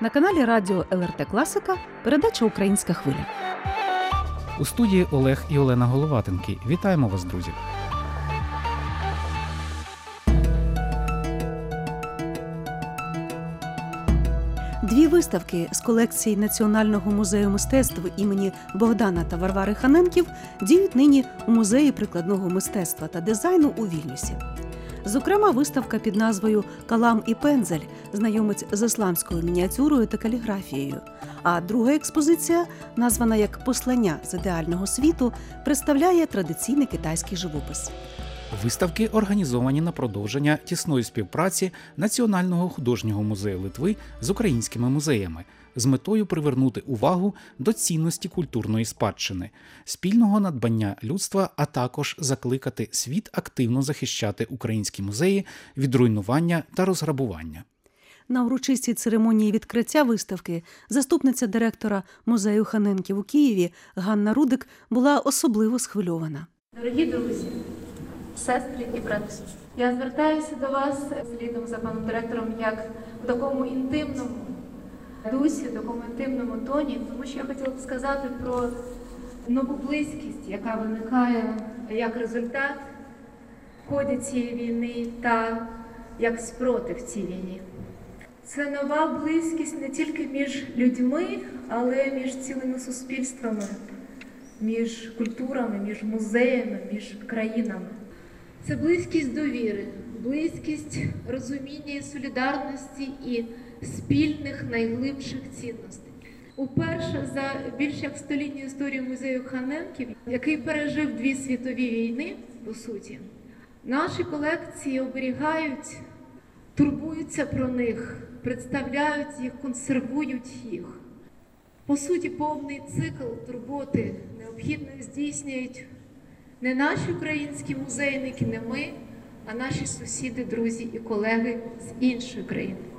На каналі Радіо ЛРТ Класика передача Українська хвиля. У студії Олег і Олена Головатенки. Вітаємо вас, друзі! Дві виставки з колекції Національного музею мистецтв імені Богдана та Варвари Ханенків діють нині у музеї прикладного мистецтва та дизайну у Вільнюсі. Зокрема, виставка під назвою Калам і пензель знайомить з ісламською мініатюрою та каліграфією. А друга експозиція, названа як Послання з ідеального світу, представляє традиційний китайський живопис. Виставки організовані на продовження тісної співпраці Національного художнього музею Литви з українськими музеями з метою привернути увагу до цінності культурної спадщини, спільного надбання людства, а також закликати світ активно захищати українські музеї від руйнування та розграбування. На урочистій церемонії відкриття виставки заступниця директора музею Ханенків у Києві Ганна Рудик була особливо схвильована. Дорогі друзі, сестри і брати, я звертаюся до вас слідом за паном директором як в такому інтимному дусі, інтимному тоні, тому що я хотіла б сказати про нову близькість, яка виникає як результат в ході цієї війни та як спротив цій війні. Це нова близькість не тільки між людьми, але між цілими суспільствами, між культурами, між музеями, між країнами. Це близькість довіри, близькість розуміння і солідарності і спільних найглибших цінностей. Уперше за більш як столітню історію музею Ханенків, який пережив дві світові війни, по суті, наші колекції оберігають, турбуються про них, представляють їх, консервують їх. По суті, повний цикл турботи необхідно здійснюють не наші українські музейники, не ми, а наші сусіди, друзі і колеги з іншої країни.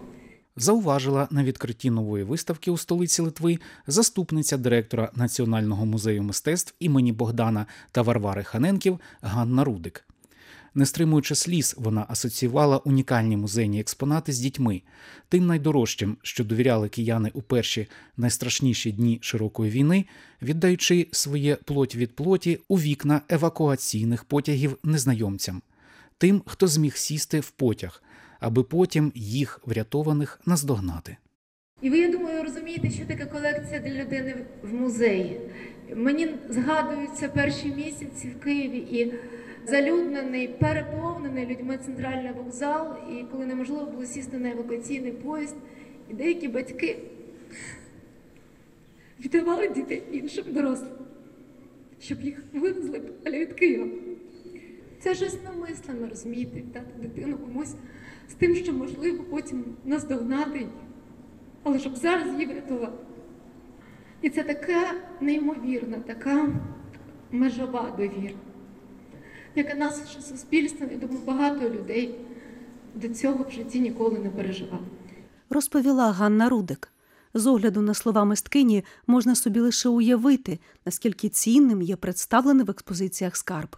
Зауважила на відкритті нової виставки у столиці Литви заступниця директора Національного музею мистецтв імені Богдана та Варвари Ханенків Ганна Рудик. Не стримуючи сліз, вона асоціювала унікальні музейні експонати з дітьми, тим найдорожчим, що довіряли кияни у перші найстрашніші дні широкої війни, віддаючи своє плоть від плоті у вікна евакуаційних потягів незнайомцям, тим, хто зміг сісти в потяг, аби потім їх врятованих наздогнати. І ви, я думаю, розумієте, що таке колекція для людини в музеї. Мені згадуються перші місяці в Києві і залюднений, переповнений людьми центральний вокзал, і коли неможливо було сісти на евакуаційний поїзд, і деякі батьки віддавали дітей іншим дорослим, щоб їх вивезли подалі від Києва. Це щось намислене, розумієте, дати дитину комусь з тим, що можливо потім наздогнати її, але щоб зараз її врятувати. І це така неймовірна, така межова довіра, яка наше суспільство, я думаю, багато людей до цього в житті ніколи не переживало. Розповіла Ганна Рудик. З огляду на слова мисткині можна собі лише уявити, наскільки цінним є представлений в експозиціях скарб.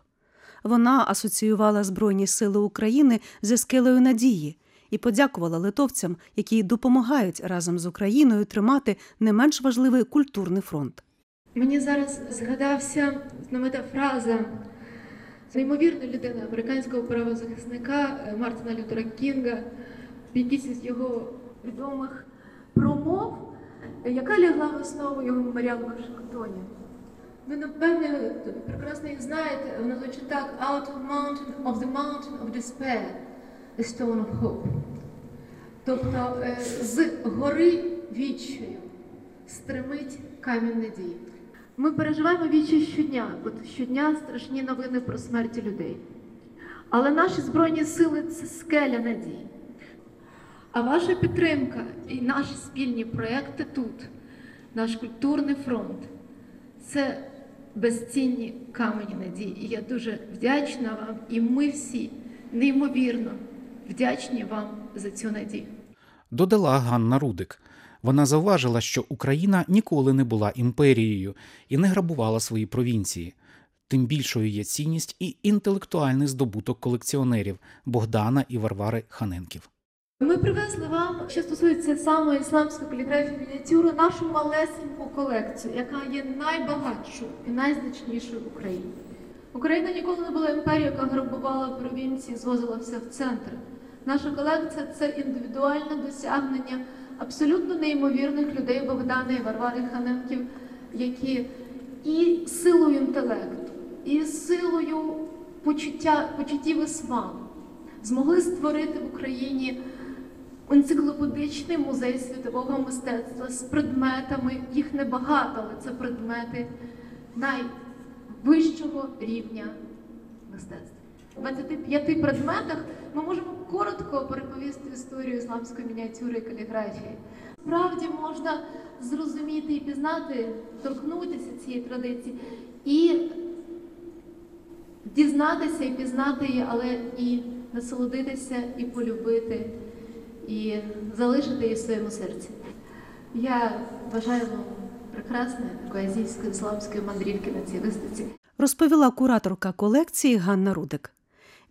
Вона асоціювала Збройні Сили України зі скелею надії і подякувала литовцям, які допомагають разом з Україною тримати не менш важливий культурний фронт. Мені зараз згадався знаменита фраза неймовірної людини, американського правозахисника Мартина Лютера Кінга, в якійсь з його відомих промов, яка лягла в основу його меморіалу в Вашингтоні. Ви, напевне, прекрасно їх знаєте, вона звучить так Out of mountain of the mountain of despair, a stone of hope. Тобто з гори відчаю стримить камінь надії. Ми переживаємо відчай щодня, бо щодня страшні новини про смерті людей. Але наші Збройні сили це скеля надії. А ваша підтримка і наші спільні проекти тут, наш культурний фронт це безцінні камені надії. І я дуже вдячна вам, і ми всі неймовірно вдячні вам за цю надію. Додала Ганна Рудик. Вона зауважила, що Україна ніколи не була імперією і не грабувала свої провінції. Тим більшою є цінність і інтелектуальний здобуток колекціонерів Богдана і Варвари Ханенків. Ми привезли вам, що стосується саме ісламської каліграфії мініатюри, нашу малесеньку колекцію, яка є найбагатшою і найзначнішою в Україні. Україна ніколи не була імперією, яка грабувала провінції, звозила все в центр. Наша колекція це індивідуальне досягнення абсолютно неймовірних людей Богдана і Варвари Ханенків, які і силою інтелекту, і силою почуттів і смаку змогли створити в Україні енциклопедичний музей світового мистецтва з предметами. Їх небагато, але це предмети найвищого рівня мистецтва. У 25 предметах ми можемо коротко переповісти історію ісламської мініатюри і каліграфії. Справді можна зрозуміти і пізнати, торкнутися цієї традиції і дізнатися і пізнати її, але і насолодитися, і полюбити, і залишити її в своєму серці. Я бажаю вам прекрасної азійської ісламської мандрівки на цій виставці. розповіла кураторка колекції Ганна Рудик.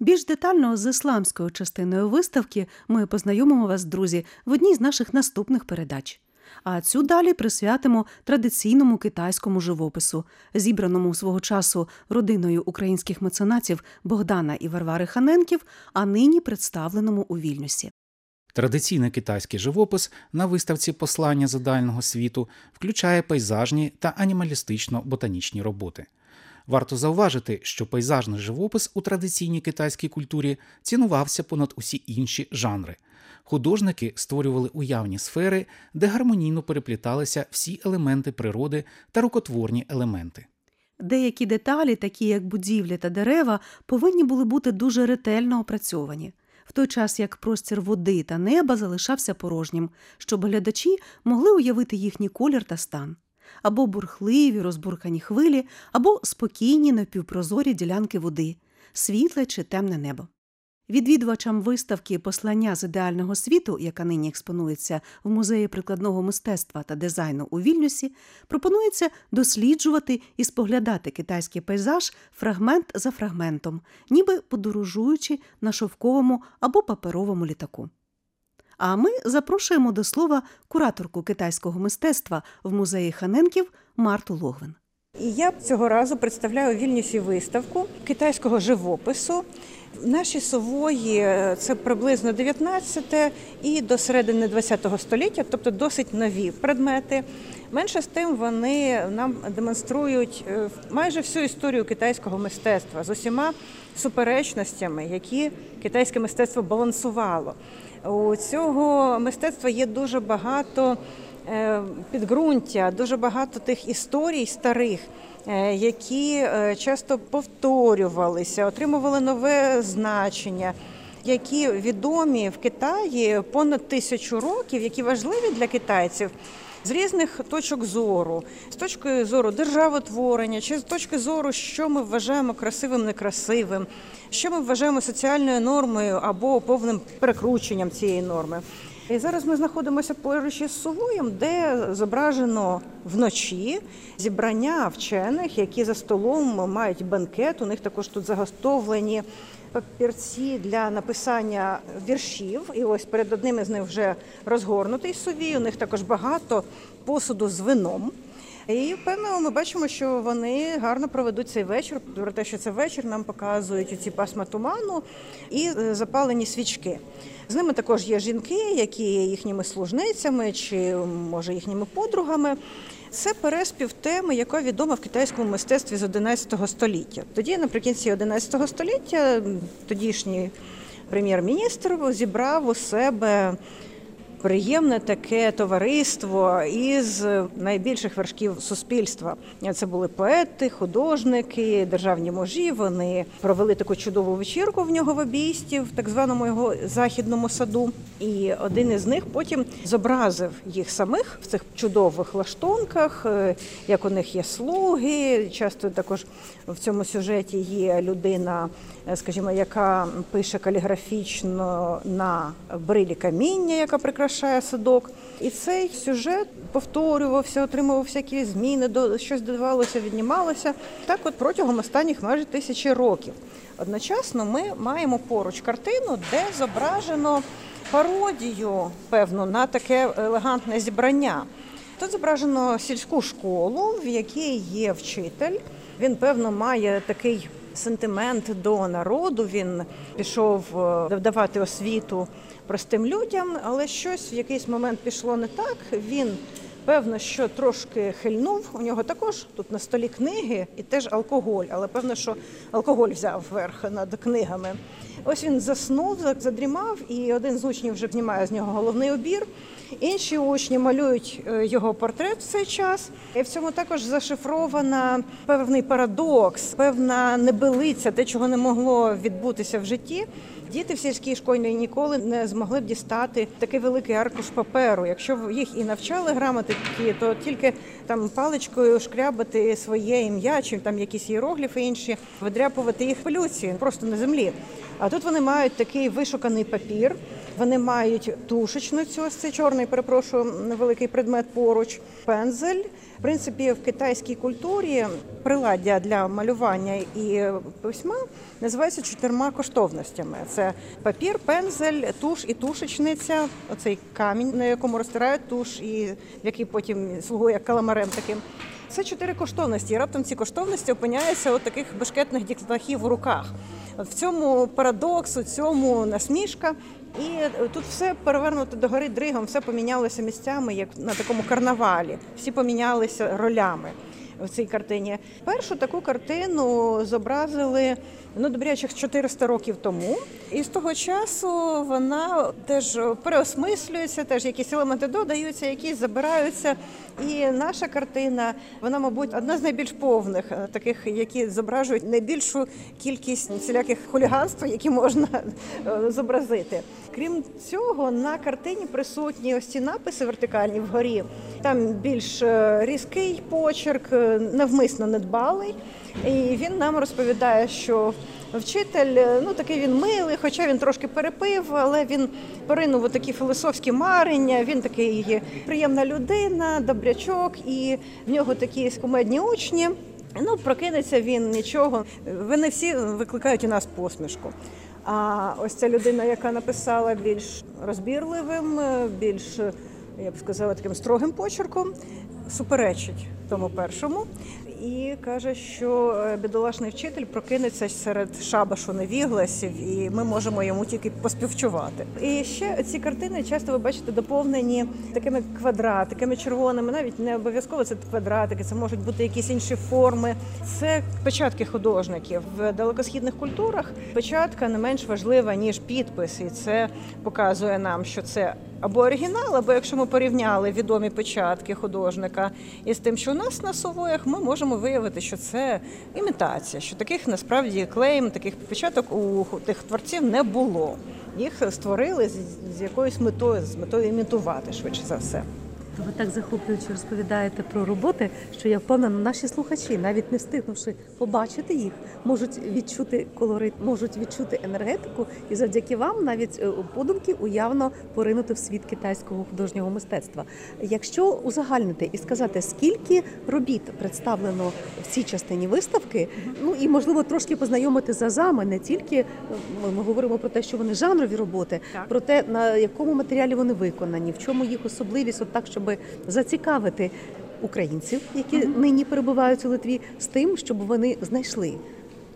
Більш детально з ісламською частиною виставки ми познайомимо вас, друзі, в одній з наших наступних передач. А цю далі присвятимо традиційному китайському живопису, зібраному свого часу родиною українських меценатів Богдана і Варвари Ханенків, а нині представленому у Вільнюсі. Традиційний китайський живопис на виставці Послання задального світу включає пейзажні та анімалістично-ботанічні роботи. Варто зауважити, що пейзажний живопис у традиційній китайській культурі цінувався понад усі інші жанри. Художники створювали уявні сфери, де гармонійно перепліталися всі елементи природи та рукотворні елементи. Деякі деталі, такі як будівлі та дерева, повинні були бути дуже ретельно опрацьовані, в той час як простір води та неба залишався порожнім, щоб глядачі могли уявити їхній колір та стан. Або бурхливі розбуркані хвилі, або спокійні напівпрозорі ділянки води, світле чи темне небо. Відвідувачам виставки Послання з ідеального світу, яка нині експонується в музеї прикладного мистецтва та дизайну у Вільнюсі, пропонується досліджувати і споглядати китайський пейзаж фрагмент за фрагментом, ніби подорожуючи на шовковому або паперовому літаку. А ми запрошуємо до слова кураторку китайського мистецтва в музеї Ханенків Марту Логвин. І я цього разу представляю у Вільнюсі виставку китайського живопису. Наші сової е, це приблизно 19 і до середини 20 століття, тобто досить нові предмети. Менше з тим вони нам демонструють е, майже всю історію китайського мистецтва з усіма суперечностями, які китайське мистецтво балансувало. У цього мистецтва є дуже багато е, підґрунтя, дуже багато тих історій старих, які е, часто повторювалися, отримували нове значення. Які відомі в Китаї понад тисячу років, які важливі для китайців з різних точок зору, з точки зору державотворення, чи з точки зору, що ми вважаємо красивим, некрасивим, що ми вважаємо соціальною нормою або повним перекрученням цієї норми. І зараз ми знаходимося поруч із Сувоєм, де зображено вночі зібрання вчених, які за столом мають банкет. У них також тут заготовлені папірці для написання віршів. І ось перед одним із них вже розгорнутий сувій. У них також багато посуду з вином. І певно, ми бачимо, що вони гарно проведуть цей вечір. Про те, що це вечір, нам показують ці пасма туману і запалені свічки. З ними також є жінки, які є їхніми служницями чи може їхніми подругами. Це переспів теми, яка відома в китайському мистецтві з 11 століття. Тоді, наприкінці 11 століття, тодішній прем'єр-міністр зібрав у себе приємне таке товариство із найбільших вершків суспільства. Це були поети, художники, державні мужі. Вони провели таку чудову вечірку в нього в обійсті, в так званому його західному саду. І один із них потім зобразив їх самих в цих чудових лаштунках, е, як у них є слуги. Часто також в цьому сюжеті є людина, е, скажімо, яка пише каліграфічно на брилі каміння, яка прикрашає садок. І цей сюжет повторювався, отримував всякі зміни, щось додавалося, віднімалося. Так, от протягом останніх майже тисячі років. Одночасно ми маємо поруч картину, де зображено пародію, певно, на таке елегантне зібрання. Тут зображено сільську школу, в якій є вчитель. Він, певно, має такий сентимент до народу. Він пішов е, давати освіту простим людям, але щось в якийсь момент пішло не так. Він Певно, що трошки хильнув. У нього також тут на столі книги і теж алкоголь, але певно, що алкоголь взяв верх над книгами. Ось він заснув, задрімав, і один з учнів вже знімає з нього головний убір. Інші учні малюють е, його портрет в цей час. І в цьому також зашифрована певний парадокс, певна небелиця, те, чого не могло відбутися в житті. Діти в сільській школі ніколи не змогли б дістати такий великий аркуш паперу. Якщо їх і навчали грамотики, то тільки там паличкою шкрябати своє ім'я, чи там якісь іерогліфи інші, видряпувати їх полюці просто на землі. А тут вони мають такий вишуканий папір. Вони мають тушечницю, ось цей чорний, перепрошую, невеликий предмет поруч, пензель. В принципі, в китайській культурі приладдя для малювання і письма називаються чотирма коштовностями: це папір, пензель, туш і тушечниця. Оцей камінь, на якому розтирають туш, і який потім слугує каламарем таким. Це чотири коштовності. І раптом ці коштовності опиняються у таких бешкетних дітлахів у руках. В цьому парадокс, у цьому насмішка. І тут все перевернуто до гори дригом, все помінялося місцями, як на такому карнавалі. Всі помінялися ролями в цій картині. Першу таку картину зобразили ну добрячих 400 років тому, і з того часу вона теж переосмислюється, теж якісь елементи додаються, якісь забираються. І наша картина, вона, мабуть, одна з найбільш повних, е, таких, які зображують найбільшу кількість всіляких хуліганств, які можна е, зобразити. Крім цього, на картині присутні ось ці написи вертикальні вгорі. Там більш е, різкий почерк, навмисно недбалий. І він нам розповідає, що вчитель е, ну такий він милий, хоча він трошки перепив, але він поринув у такі філософські марення. Він такий приємна людина, добрячок, і в нього такі кумедні учні. Ну, прокинеться він нічого. Вони всі викликають у нас посмішку. А ось ця людина, яка написала більш розбірливим, більш я б сказала, таким строгим почерком, суперечить тому першому. І каже, що е, бідолашний вчитель прокинеться серед шабашу невігласів, і ми можемо йому тільки поспівчувати. І ще ці картини часто ви бачите доповнені такими квадратиками червоними, навіть не обов'язково це квадратики, це можуть бути якісь інші форми. Це печатки художників в далекосхідних культурах. Печатка не менш важлива ніж підпис, і це показує нам, що це або оригінал, або якщо ми порівняли відомі печатки художника із тим, що у нас на совоях, ми можемо виявити, що це імітація, що таких насправді клейм, таких печаток у тих творців не було. Їх створили з якоюсь метою, з метою імітувати швидше за все. Ви так захоплююче розповідаєте про роботи, що я впевнена, наші слухачі, навіть не встигнувши побачити їх, можуть відчути колорит, можуть відчути енергетику, і завдяки вам навіть е, подумки уявно поринути в світ китайського художнього мистецтва. Якщо узагальнити і сказати, скільки робіт представлено в цій частині виставки, ну і можливо трошки познайомити з азами, не тільки ми, ми говоримо про те, що вони жанрові роботи, Так. про те, на якому матеріалі вони виконані, в чому їх особливість, от так, щоб зацікавити українців, які нині перебувають у Литві, з тим, щоб вони знайшли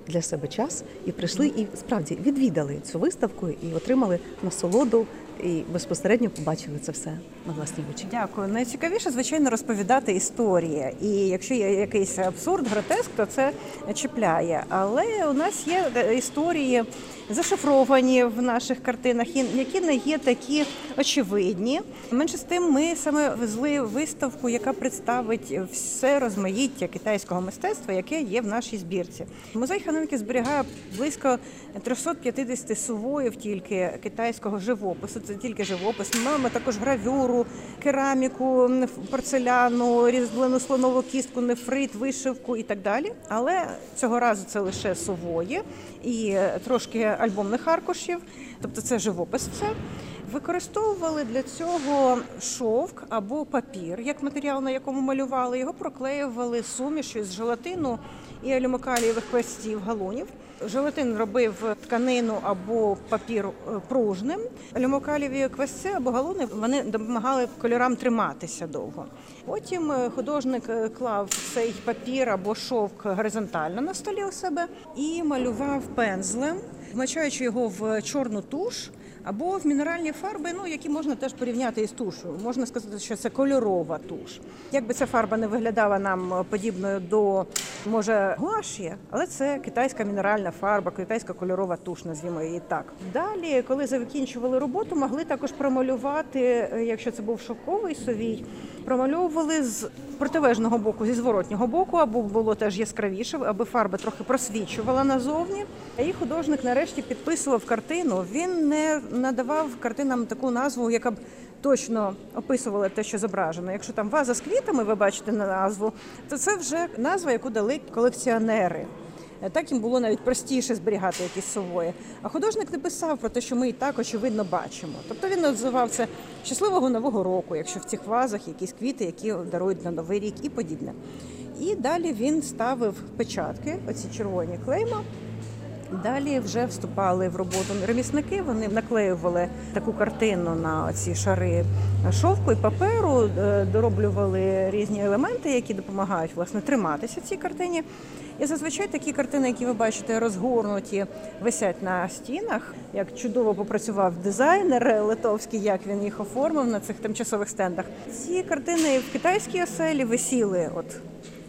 для себе час і прийшли, і справді відвідали цю виставку і отримали насолоду, і безпосередньо побачили це все на власні очі. Дякую. Найцікавіше, звичайно, розповідати історії. І якщо є якийсь абсурд, гротеск, то це чіпляє. Але у нас є е, історії зашифровані в наших картинах, які не є такі очевидні. Менше з тим, ми саме везли виставку, яка представить все розмаїття китайського мистецтва, яке є в нашій збірці. Музей Ханенки зберігає близько 350 сувоїв тільки китайського живопису. Це тільки живопис. Ми маємо також гравюру, кераміку, порцеляну, різьблену слонову кістку, нефрит, вишивку і так далі. Але цього разу це лише сувої і трошки альбомних аркушів, тобто це живопис все. Використовували для цього шовк або папір, як матеріал, на якому малювали. Його проклеювали сумішю з желатину і алюмокалієвих квестів галунів. Желатин робив тканину або папір е, пружним. Алюмокалієві квесці або галуни вони допомагали кольорам триматися довго. Потім е, художник е, клав цей папір або шовк горизонтально на столі у себе і малював пензлем, вмочаючи його в чорну туш. Або в мінеральні фарби, ну які можна теж порівняти із тушою. Можна сказати, що це кольорова туш. Якби ця фарба не виглядала нам подібною до може гуаші, але це китайська мінеральна фарба, китайська кольорова туш, назвімо її так. Далі, коли закінчували роботу, могли також промалювати, е, якщо це був шовковий совій, промальовували з протилежного боку, зі зворотнього боку, або було теж яскравіше, аби фарба трохи просвічувала назовні. І художник нарешті підписував картину. Він не надавав картинам таку назву, яка б точно описувала те, що зображено. Якщо там ваза з квітами, ви бачите на назву, то це вже назва, яку дали колекціонери. Так їм було навіть простіше зберігати якісь сової. А художник не писав про те, що ми і так очевидно бачимо. Тобто він називав це щасливого нового року, якщо в цих вазах якісь квіти, які дарують на новий рік і подібне. І далі він ставив печатки, оці червоні клейма. Далі вже вступали в роботу ремісники. Вони наклеювали таку картину на ці шари шовку і паперу, е, дороблювали різні елементи, які допомагають власне триматися цій картині. І зазвичай такі картини, які ви бачите, розгорнуті, висять на стінах. Як чудово попрацював дизайнер литовський, як він їх оформив на цих тимчасових стендах. Ці картини в китайській оселі висіли от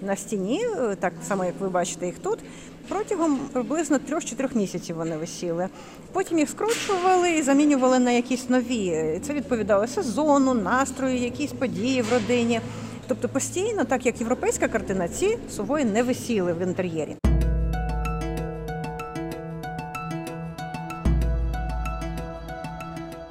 на стіні, е, так само як ви бачите їх тут. Протягом приблизно 3-4 місяців вони висіли. Потім їх скручували і замінювали на якісь нові. Це відповідало сезону, настрою, якісь події в родині. Тобто постійно, так як європейська картина, ці сувої не висіли в інтер'єрі.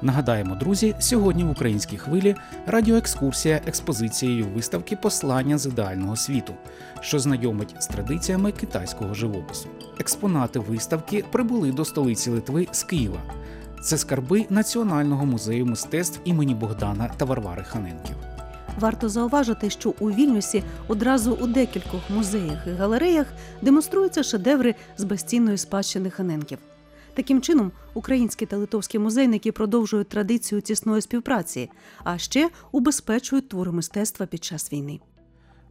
Нагадаємо, друзі, сьогодні в українській хвилі радіоекскурсія експозицією виставки Послання з ідеального світу, що знайомить з традиціями китайського живопису. Експонати виставки прибули до столиці Литви з Києва. Це скарби Національного музею мистецтв імені Богдана та Варвари Ханенків. Варто зауважити, що у Вільнюсі одразу у декількох музеях і галереях демонструються шедеври з безцінної спадщини Ханенків. Таким чином, українські та литовські музейники продовжують традицію тісної співпраці, а ще убезпечують твори мистецтва під час війни.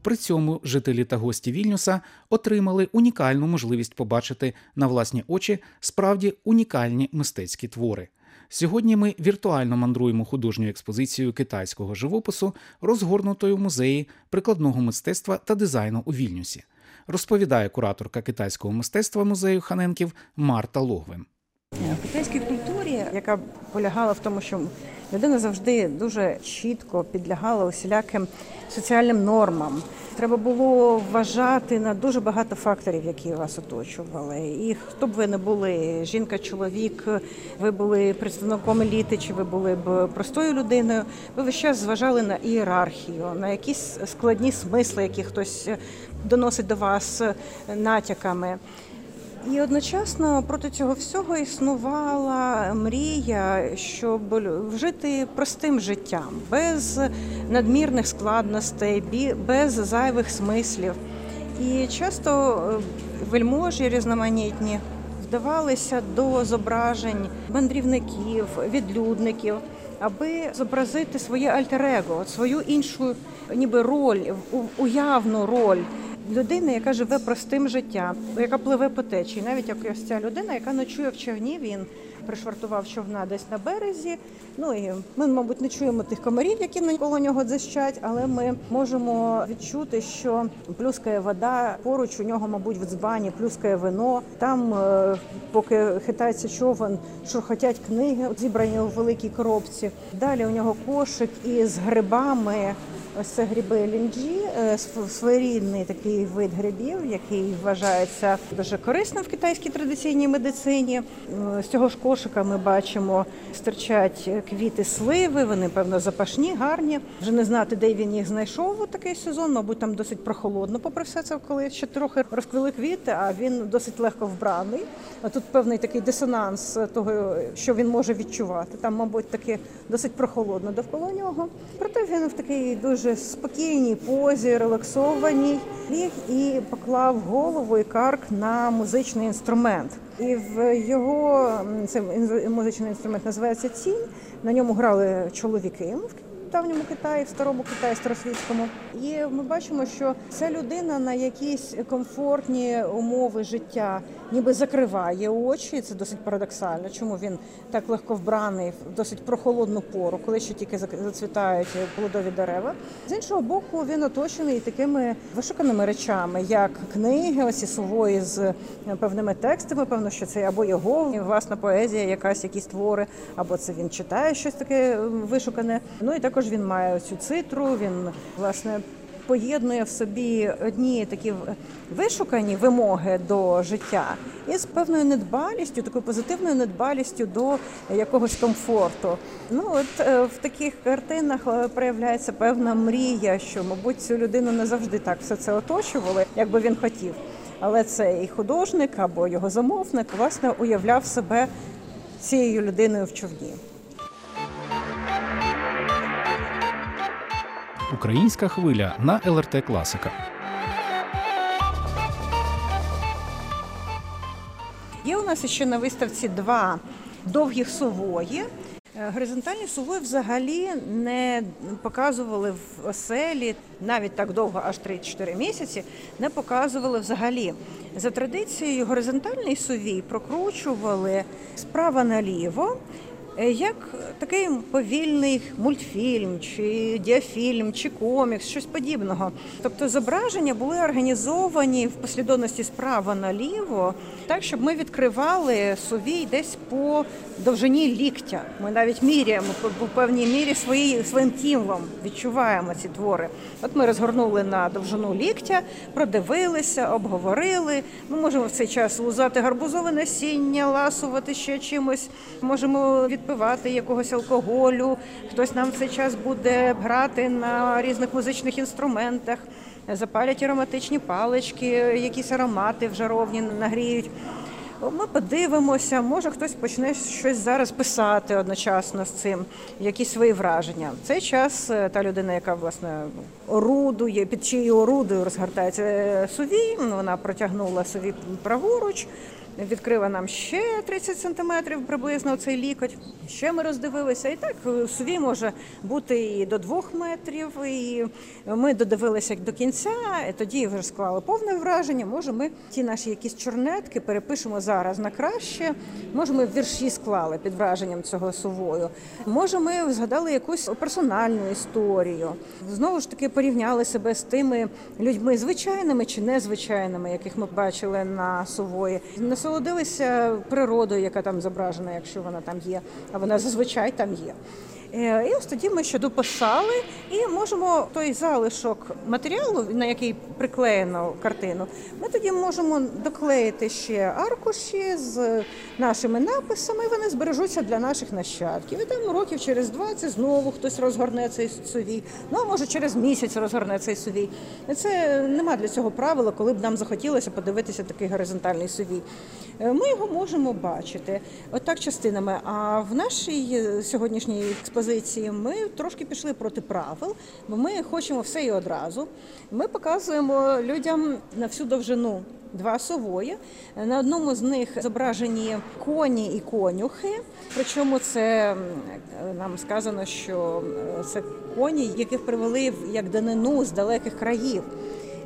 При цьому жителі та гості Вільнюса отримали унікальну можливість побачити на власні очі справді унікальні мистецькі твори. Сьогодні ми віртуально мандруємо художньою експозицією китайського живопису, розгорнутою музеї прикладного мистецтва та дизайну у Вільнюсі, розповідає кураторка китайського мистецтва музею Ханенків Марта Логвин. В китайській культурі, яка полягала в тому, що людина завжди дуже чітко підлягала усіляким соціальним нормам. Треба було вважати на дуже багато факторів, які вас оточували. І хто б ви не були, жінка, чоловік, ви були представником еліти, чи ви були б простою людиною. Ви весь час зважали на ієрархію, на якісь складні смисли, які хтось доносить до вас натяками. І одночасно проти цього всього існувала мрія, щоб жити простим життям, без надмірних складностей, без зайвих смислів. І часто е, вельможі різноманітні вдавалися до зображень мандрівників, відлюдників, аби зобразити своє альтер-его, свою іншу ніби роль, уявну роль людини, яка живе простим життям, яка пливе по течії. Навіть як ось ця людина, яка ночує в човні, він пришвартував човна десь на березі. Ну і ми, мабуть, не чуємо тих комарів, які навколо нього дзищать, але ми можемо відчути, що плюскає вода поруч у нього, мабуть, в дзбані, плюскає вино. Там, е, поки хитається човен, шурхотять книги, зібрані у великій коробці. Далі у нього кошик із грибами. Ось це гриби лінджі, е, своєрідний такий вид грибів, який вважається дуже корисним в китайській традиційній медицині. Е, З цього ж кошика ми бачимо стирчать квіти сливи. Вони певно запашні, гарні. Вже не знати, де він їх знайшов у такий сезон. Мабуть, там досить прохолодно, попри все це, коли ще трохи розквіли квіти, а він досить легко вбраний. А тут певний такий дисонанс того, що він може відчувати. Там, мабуть, таки досить прохолодно довкола нього. Проте він в такій дуже спокійній позі, релаксованій, ліг і поклав голову і карк на музичний інструмент. І в його це музичний інструмент називається цінь. На ньому грали чоловіки в давньому Китаї, в старому Китаї, старосвітському. І ми бачимо, що ця людина на якісь комфортні умови життя ніби закриває очі. Це досить парадоксально. Чому він так легко вбраний в досить прохолодну пору, коли ще тільки зацвітають плодові дерева. З іншого боку, він оточений такими вишуканими речами, як книги, ось і сувої з е, певними текстами. Певно, що це або його власна поезія, якась якісь твори, або це він читає щось таке вишукане. Ну і також він має цю цитру. Він власне. Поєднує в собі одні такі вишукані вимоги до життя із певною недбалістю, такою позитивною недбалістю до якогось комфорту. Ну от е, в таких картинах е, проявляється певна мрія, що, мабуть, цю людину не завжди так все це оточували, як би він хотів. Але цей художник або його замовник власне уявляв себе цією людиною в човні. Українська хвиля на ЛРТ Класика. Є у нас ще на виставці два довгих сувої. Е, Горизонтальні сувої взагалі не показували в оселі навіть так довго, аж 3-4 місяці, не показували взагалі. За традицією, горизонтальний сувій прокручували справа наліво. Е, Як такий повільний мультфільм, чи діафільм, чи комікс, щось подібного. Тобто зображення були організовані в послідовності справа наліво, так щоб ми відкривали сувій десь по довжині ліктя. Ми навіть міряємо по- певній мірі свої, своїм тілом, відчуваємо ці твори. От ми розгорнули на довжину ліктя, продивилися, обговорили. Ми можемо в цей час лузати гарбузове насіння, ласувати ще чимось. Можемо відпивати якогось алкоголю. Хтось нам в цей час буде грати на різних музичних інструментах. Запалять ароматичні палички, якісь аромати в жаровні нагріють. Ми подивимося, може хтось почне щось зараз писати одночасно з цим, якісь свої враження. В цей час е, та людина, яка власне орудує, під чиєю орудою розгортається е, сувій, вона протягнула сувій праворуч, відкрила нам ще 30 сантиметрів приблизно цей лікоть. Ще ми роздивилися. І так е, сувій може бути і до двох метрів. І ми додивилися до кінця, і тоді вже склали повне враження. Може, ми ті наші якісь чорнетки перепишемо зараз на краще. Може, ми вірші склали під враженням цього сувою. Може, ми згадали якусь персональну історію. Знову ж таки порівняли себе з тими людьми звичайними чи незвичайними, яких ми бачили на сувої. Насолодилися природою, яка там зображена, якщо вона там є, а вона зазвичай там є. Е, І ось тоді ми ще дописали і можемо той залишок матеріалу, на який приклеєно картину, ми тоді можемо доклеїти ще аркуші з нашими написами. Вони збережуться для наших нащадків. І там років через 20 знову хтось розгорне цей сувій. Ну а може через місяць розгорне цей сувій. Це нема для цього правила, коли б нам захотілося подивитися такий горизонтальний сувій. Е, Ми його можемо бачити отак частинами. А в нашій е, сьогоднішній експозиції ми трошки пішли проти правил, бо ми хочемо все і одразу. Ми показуємо людям на всю довжину. Два сової. На одному з них зображені коні і конюхи. Причому це нам сказано, що е, це коні, яких привели як данину з далеких країв.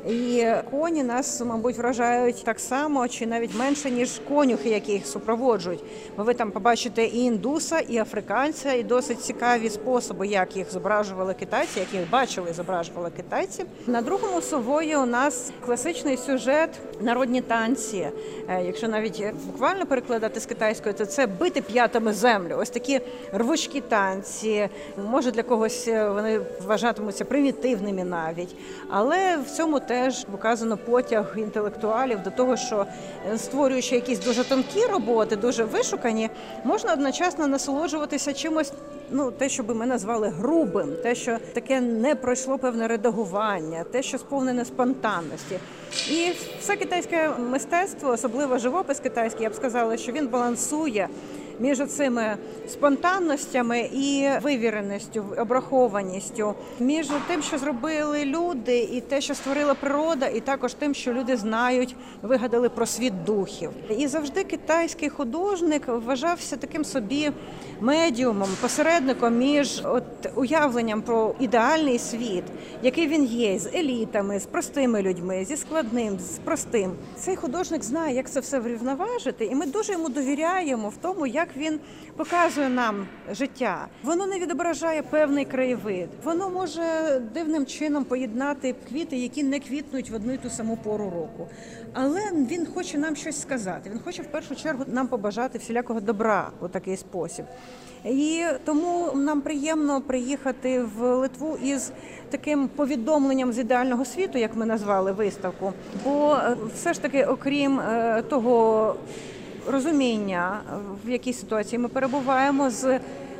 І коні нас, мабуть, вражають так само чи навіть менше, ніж конюхи, які їх супроводжують. Бо ви там побачите і індуса, і африканця, і досить цікаві способи, як їх зображували китайці, як їх бачили, зображували китайці. На другому сової у нас класичний сюжет народні танці. Е, Якщо навіть буквально перекладати з китайської, то це бити п'ятами землю. Ось такі рвучкі танці. Може для когось е, вони вважатимуться примітивними навіть, але в цьому теж показано потяг інтелектуалів до того, що е, створюючи якісь дуже тонкі роботи, дуже вишукані, можна одночасно насолоджуватися чимось. Ну, те, що би ми назвали грубим, те, що таке не пройшло певне редагування, те, що сповнене спонтанності. І все китайське мистецтво, особливо живопис китайський, я б сказала, що він балансує між цими спонтанностями і вивіреністю, обрахованістю, між тим, що зробили люди, і те, що створила природа, і також тим, що люди знають, вигадали про світ духів. І завжди китайський художник вважався таким собі медіумом, посередником між от уявленням про ідеальний світ, який він є, з елітами, з простими людьми, зі складним, з простим. Цей художник знає, як це все врівноважити, і ми дуже йому довіряємо в тому, як він показує нам життя. Воно не відображає певний краєвид. Воно може дивним чином поєднати квіти, які не квітнуть в одну й ту саму пору року. Але він хоче нам щось сказати. Він хоче в першу чергу нам побажати всілякого добра у такий спосіб. І тому нам приємно приїхати в Литву із таким повідомленням з ідеального світу, як ми назвали виставку. Бо е, все ж таки, окрім е, того розуміння, в якій ситуації ми перебуваємо з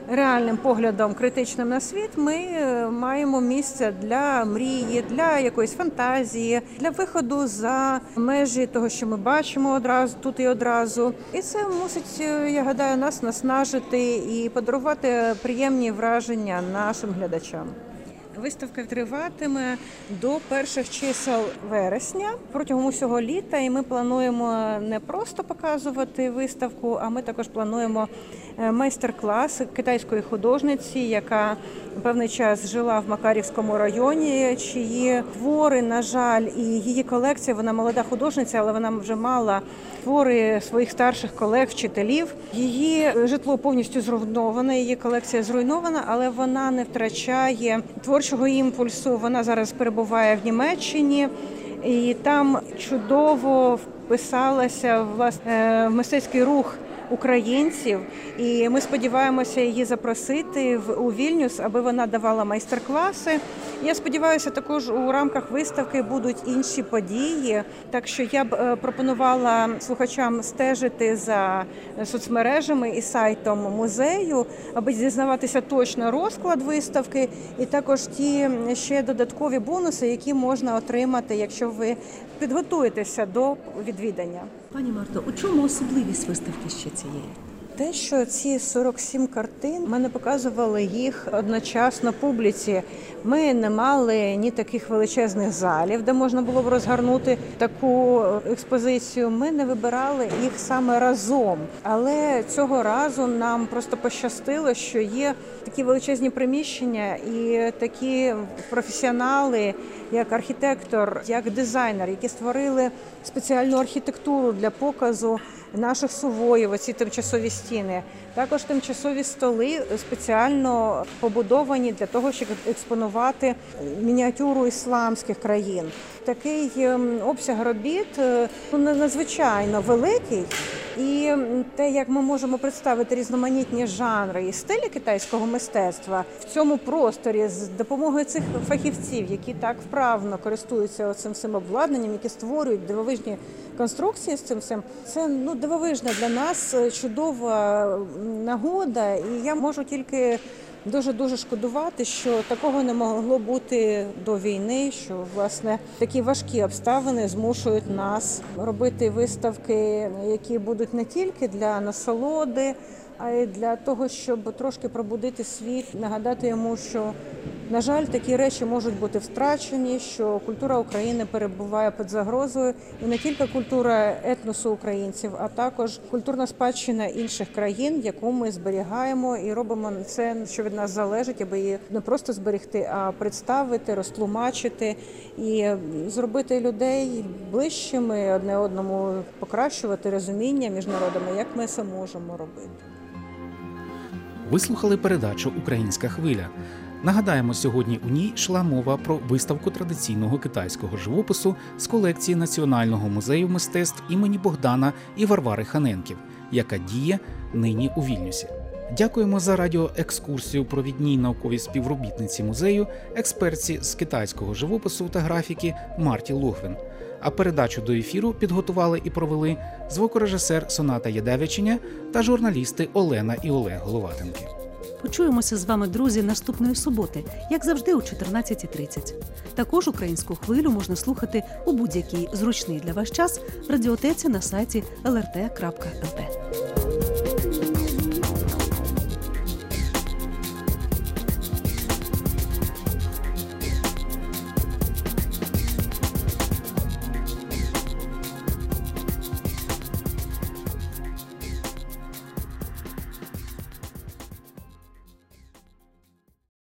реальним поглядом критичним на світ, ми е, маємо місце для мрії, для якоїсь фантазії, для виходу за межі того, що ми бачимо одразу тут і одразу. І це мусить, е, я гадаю, нас наснажити і подарувати приємні враження нашим глядачам. Виставка триватиме до перших чисел вересня протягом усього літа, і ми плануємо не просто показувати виставку, а ми також плануємо е, майстер-клас китайської художниці, яка певний час жила в Макарівському районі, чиї твори, на жаль, і її колекція. Вона молода художниця, але вона вже мала твори своїх старших колег, вчителів. Її житло повністю зруйноване, її колекція зруйнована, але вона не втрачає творчого імпульсу. Вона зараз перебуває в Німеччині. І там чудово вписалася власне в мистецький рух українців, і ми сподіваємося її запросити в у Вільнюс, аби вона давала майстер-класи. Я сподіваюся, також у рамках виставки будуть інші події. Так що я б е, пропонувала слухачам стежити за соцмережами і сайтом музею, аби дізнаватися точно розклад виставки, і також ті ще додаткові бонуси, які можна отримати, якщо ви підготуєтеся до відвідання. Пані Марто, у чому особливість виставки ще цієї? Те, що ці 47 картин ми не показували їх одночасно публіці. Ми не мали ні таких величезних залів, де можна було б розгорнути таку експозицію. Ми не вибирали їх саме разом. Але цього разу нам просто пощастило, що є такі величезні приміщення і такі професіонали, як архітектор, як дизайнер, які створили спеціальну архітектуру для показу наших сувоїв, оці тимчасові стіни. Також тимчасові столи спеціально побудовані для того, щоб експонувати мініатюру ісламських країн. Такий ем, обсяг робіт е, ну, надзвичайно великий. І те, як ми можемо представити різноманітні жанри і стилі китайського мистецтва в цьому просторі з допомогою цих фахівців, які так вправно користуються цим всім обладнанням, які створюють дивовижні конструкції з цим всім, це ну дивовижна для нас е, чудова нагода, і я можу тільки. Дуже дуже шкодувати, що такого не могло бути до війни. Що власне такі важкі обставини змушують нас робити виставки, які будуть не тільки для насолоди, а й для того, щоб трошки пробудити світ, нагадати йому, що На жаль, такі речі можуть бути втрачені, що культура України перебуває під загрозою, і не тільки культура етносу українців, а також культурна спадщина інших країн, яку ми зберігаємо і робимо це, що від нас залежить, аби її не просто зберегти, а представити, розтлумачити і зробити людей ближчими одне одному, покращувати розуміння між народами, як ми це можемо робити. Ви слухали передачу Українська хвиля. Нагадаємо, сьогодні у ній йшла мова про виставку традиційного китайського живопису з колекції Національного музею мистецтв імені Богдана і Варвари Ханенків, яка діє нині у Вільнюсі. Дякуємо за радіоекскурсію провідній науковій співробітниці музею, експертці з китайського живопису та графіки Марті Логвин. А передачу до ефіру підготували і провели звукорежисер Соната Єдевичиня та журналісти Олена і Олег Головатенки. Почуємося з вами, друзі, наступної суботи, як завжди, о 14.30. Також українську хвилю можна слухати у будь-який зручний для вас час в радіотеці на сайті lrt.lt.